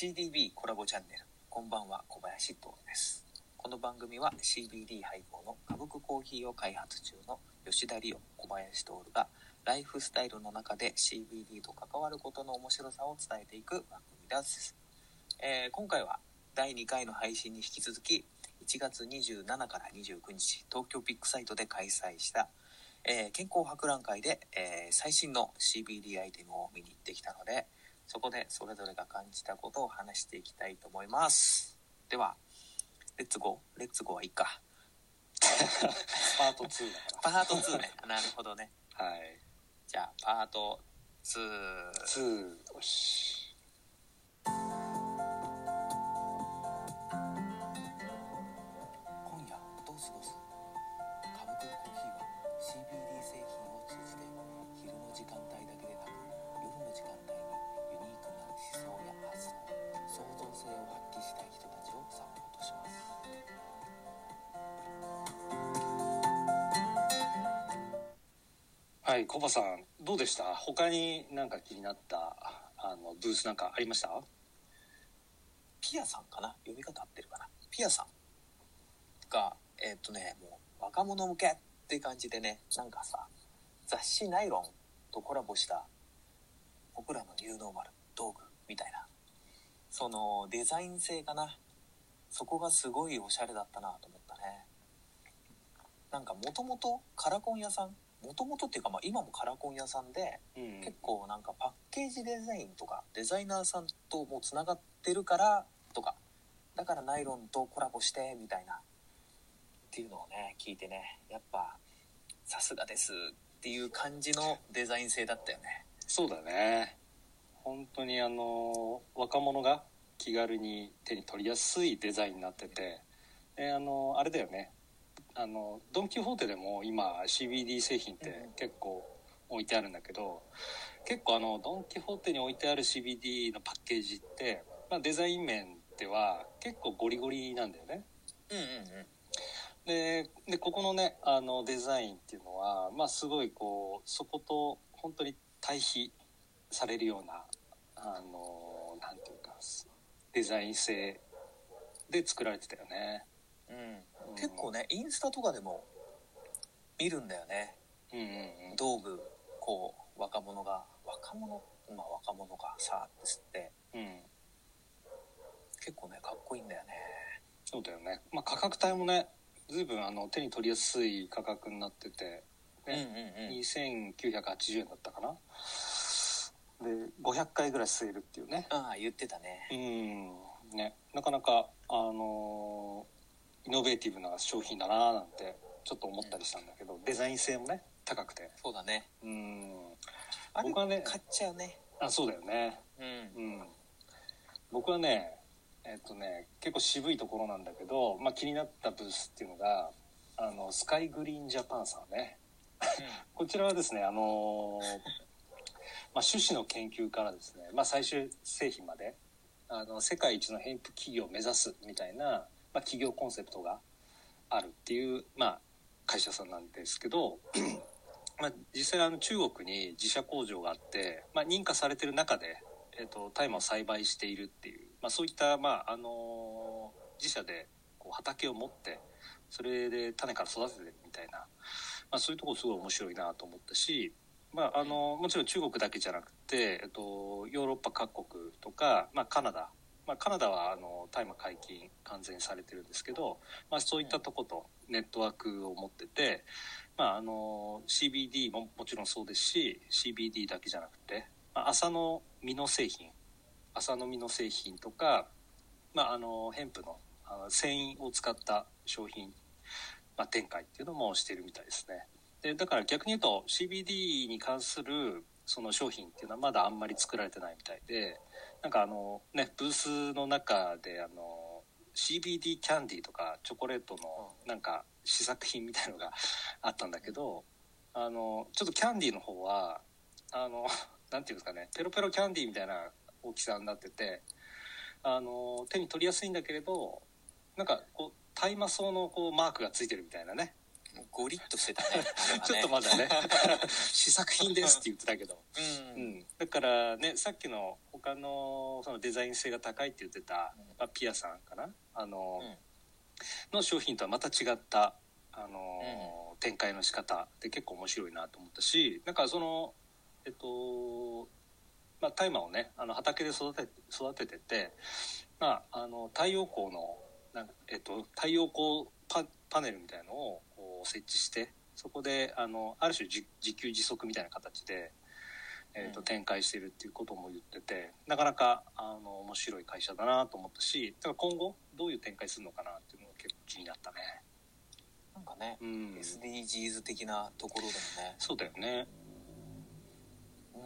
CDB コラボチャンネルこんばんは小林徹です。この番組は CBD 配合の歌舞伎コーヒーを開発中の吉田理央小林徹がライフスタイルの中で CBD と関わることの面白さを伝えていく番組です、えー今回は第2回の配信に引き続き1月27から29日東京ビッグサイトで開催した、えー健康博覧会で、えー最新の CBD アイテムを見に行ってきたのでそこでそれぞれが感じたことを話していきたいと思います。ではレッツゴー。レッツゴーはいいか。パート2だかパート2ね。なるほどね。ら。はい。じゃあパート2 2、よし。します。はい、コバさん、どうでした？他になんか気になった、あの、ブースなんかありました？ピアさんかな？読み方合ってるかな？ピアさん。がえーっとねもう若者向けって感じでねなんかさ雑誌ナイロンとコラボした僕らのニューノーマル道具みたいな。そのデザイン性かな？そこがすごいおしゃれだったなと思ったね。なんかもともとカラコン屋さん？もともとっていうか、まあ、今もカラコン屋さんでうん。結構なんかパッケージデザインとかデザイナーさんともうつながってるからとか。だからナイロンとコラボしてみたいな。っていうのをね聞いてね。やっぱさすがですっていう感じのデザイン性だったよね。そうだね。本当にあの、若者が気軽に手に取りやすいデザインになってて、で、あの、あれだよね。あの、ドン・キホーテでも今 CBD 製品って結構置いてあるんだけど、結構あの、ドン・キホーテに置いてある CBD のパッケージって、まあデザイン面では結構ゴリゴリなんだよね。うんうんうんででここのねあのデザインっていうのはまあすごいこうそこと本当に対比されるようなあのなんていうかデザイン性で作られてたよね、うん、結構ねインスタとかでも見るんだよね。うんうんうん。道具こう若者が。若者？まあ若者がさーって吸って。うん。結構ねかっこいいんだよね。そうだよね、まあ、価格帯もね随分あの手に取りやすい価格になってて、ね。うんうんうん。2980円だったかなで500回ぐらい吸えるっていうね。ああ言ってたね。うん。ね、なかなか、あのーイノベーティブな商品だなーなんてちょっと思ったりしたんだけど、デザイン性もね高くて。そうだね。うん。あれ僕はね買っちゃうね。あそうだよね。うん。うん。僕はねえっとね結構渋いところなんだけど、まあ、気になったブースっていうのがあのスカイグリーンジャパンさんね。こちらはですねあのーまあ、種子の研究からですね、まあ、最終製品まであの世界一のヘンプ企業を目指すみたいな、まあ、企業コンセプトがあるっていう、まあ、会社さんなんですけど、まあ、実際あの中国に自社工場があって、まあ、認可されてる中で、えっと大麻を栽培しているっていう、まあ、そういった、まああの自社でこう畑を持ってそれで種から育ててるみたいな、まあ、そういうとこすごい面白いなと思ったし、まあ、あのもちろん中国だけじゃなくて、えっと、ヨーロッパ各国とか、まあ、カナダ、まあ、カナダはあの大麻解禁完全にされてるんですけど、まあ、そういったとことネットワークを持ってて、まあ、あの CBD ももちろんそうですし CBD だけじゃなくて、まあ、朝の実の製品朝の実の製品とか、まあ、あのヘンプのあの繊維を使った商品、まあ、展開っていうのもしてるみたいですね。でだから逆に言うと CBD に関するその商品っていうのはまだあんまり作られてないみたいでなんかあのねブースの中であの CBD キャンディーとかチョコレートのなんか試作品みたいのが あったんだけどあのちょっとキャンディーの方はあの なんていうんですかねペロペロキャンディーみたいな大きさになっててあの手に取りやすいんだけれどなんかこう大麻草のこうマークがついてるみたいなねもうゴリッとしてたね。ちょっとまだね。試作品ですって言ってたけう、ど、うん。うん、だからねさっきの他のそのデザイン性が高いって言ってた、うん。まあ、ピアさんかな？あの、うん。の商品とはまた違ったあの、展開の仕方で結構面白いなと思ったしなんかそのえっとまあ大麻をねあの畑で育て育ててて、まあ、あの太陽光のなんか、えっと、太陽光パパネルみたいのを設置してそこであのある種自自給自足みたいな形で、えっとうん展開してるっていうことも言っててなかなかあの面白い会社だなと思ったしだから今後どういう展開するのかなっていうのが結構気になったね。なんかね、うん、SDGs 的なところでもね、そうだよね。うん、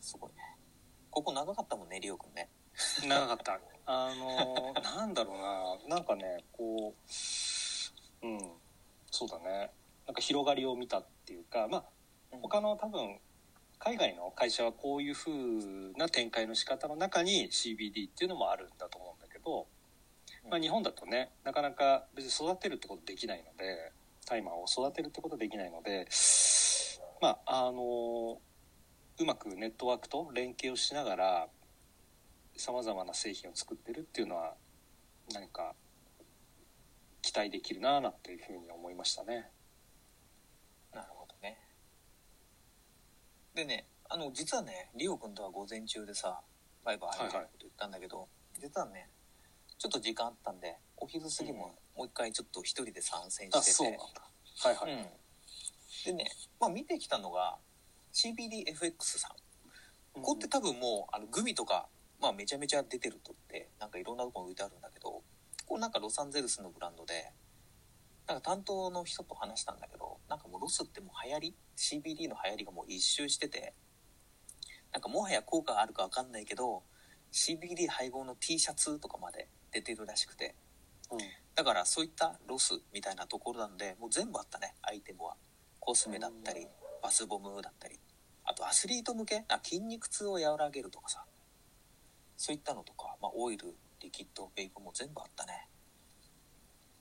すごいね。ここ長かったもんね、リオくんね。長かった。あのーなんだろうな、なんかね、こう、うん、そうだね。なんか広がりを見たっていうか、まあ、他の多分、海外の会社はこういう風な展開の仕方の中に CBD っていうのもあるんだと思うんだけど、まあ日本だとね、なかなか別に育てるってことできないので、タイマーを育てるってことできないので、まあ、あのうまくネットワークと連携をしながら、さまざまな製品を作ってるっていうのは何か期待できるなぁなんていうふうに思いましたね。なるほどね。でね、あの、実はね、リオくんとは午前中でさ、バイバイみたいなこと言ったんだけど、実はね、ちょっと時間あったんで、お昼過ぎももう一回ちょっと一人で参戦あ、してて、そうなんだ。はいはい。うん、でね、まあ、見てきたのが CBDFX さんここって多分もうあのグミとか、まあ、めちゃめちゃ出てるとってなんかいろんなところに置いてあるんだけどなんかロサンゼルスのブランドでなんか担当の人と話したんだけどなんかもうロスってもう流行り CBD の流行りがもう一周しててなんかもはや効果があるか分かんないけど CBD 配合の T シャツとかまで出てるらしくてうん。だからそういったロスみたいなところなんでもう全部あったねアイテムは。コスメだったりバスボムだったりあとアスリート向け？あ筋肉痛を和らげるとかさ。そういったのとか、まあ、オイルリキッドベイプも全部あったね。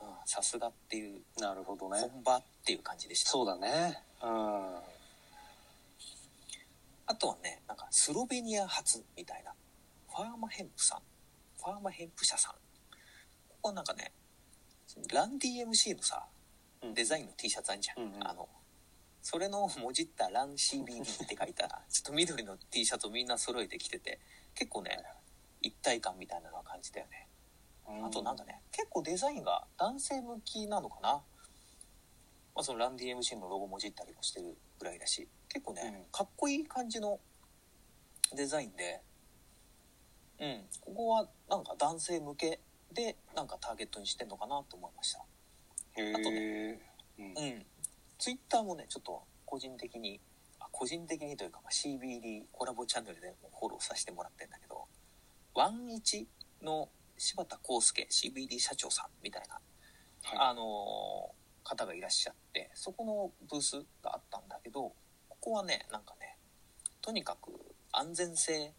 うんさすがっていう。なるほどね。本場っていう感じでした。そうだね。うん。あとはねなんかスロベニア発みたいな。ファーマヘンプさん。ファーマヘンプ社さん。ここはなんかねラン DMC のさデザインの T シャツあるじゃん、うんうん。あのそれのもじったラン CBD って書いた ちょっと緑の T シャツをみんな揃えてきてて結構ね一体感みたいなのは感じたよね。あとなんかね結構デザインが男性向きなのかな、まあ、そのラン DMC のロゴもじったりもしてるぐらいだし結構ね、うん。かっこいい感じのデザインでうん。ここはなんか男性向けでなんかターゲットにしてんのかなと思いました。へあとえ。うん。うん。ツイッターもね、ちょっと個人的に、あ個人的にというか、まあ、CBD コラボチャンネルでもフォローさせてもらってんだけど、ワンイチの柴田康介 CBD 社長さんみたいな、はあのー方がいらっしゃって、そこのブースがあったんだけど、ここはね、なんかね、とにかく安全性っ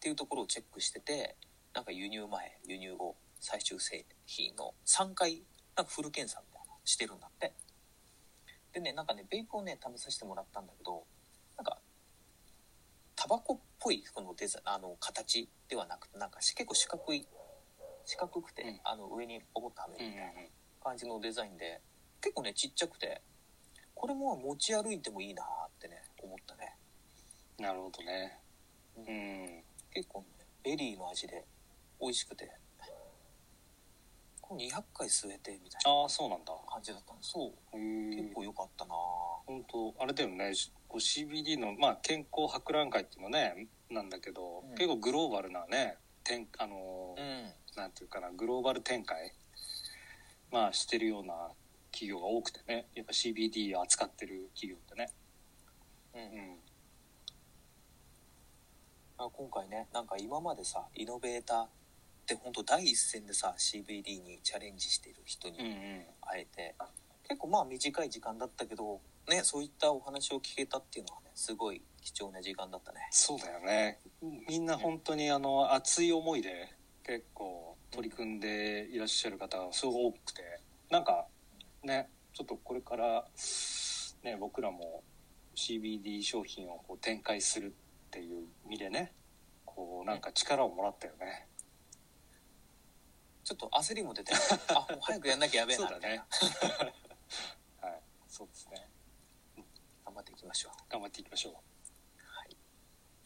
ていうところをチェックしてて、なんか輸入前、輸入後、最終製品の3回、なんかフル検査みたいなのしてるんだって。でね、なんかね、ベイプをね、試させてもらったんだけど、なんか、タバコっぽい、このデザあの、形ではなくて、なんかし結構四角い、四角くて、うんあの、上にポコッとはめるみたいな感じのデザインで、結構ね、ちっちゃくて、これも持ち歩いてもいいなーってね、思ったね。うん。なるほどね。うん。結構ね、ベリーの味で美味しくて、これ200回吸えてみたいなああ、そうなんだ。感じだったの。そう、結。構良かったな本当あれだよね CBD の、まあ、健康博覧会っていうのねなんだけど、うん。結構グローバルなね展あのーうん。なんていうかなグローバル展開まあしてるような企業が多くてねやっぱ CBD を扱ってる企業ってね。うん。うん。あ今回ねなんか今までさイノベーターって本当第一線でさ CBD にチャレンジしている人にうんうん。会えて、結構まあ短い時間だったけどねそういったお話を聞けたっていうのはねすごい貴重な時間だったねそうだよねみんな本当にあの熱い思いで結構取り組んでいらっしゃる方がすごく多くてなんかねちょっとこれからね僕らも CBD 商品をこう展開するっていう意味でねうなんか力をもらったよね。ちょっと焦りも出てるあもう早くやんなきゃやべえなみたいな、はい。そうですね。頑張っていきましょう。頑張っていきましょう。はい。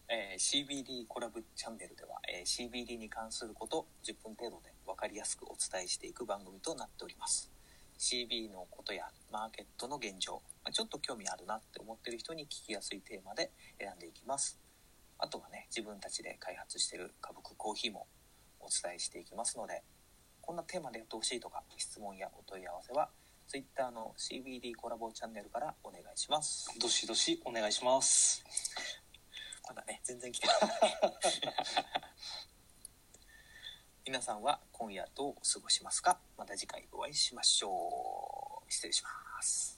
えー CBD コラボチャンネルでは、えー CBD に関すること10分程度で分かりやすくお伝えしていく番組となっております。CB のことやマーケットの現状まあちょっと興味あるなって思ってる人に聞きやすいテーマで選んでいきます。あとはね自分たちで開発してる歌舞コーヒーもお伝えしていきますのでこんなテーマでやってほしいとか質問やお問い合わせは Twitter の CBD コラボチャンネルからお願いします。どしどしお願いします。まだね全然来てない。皆さんは今夜どう過ごしますか？また次回お会いしましょう。失礼します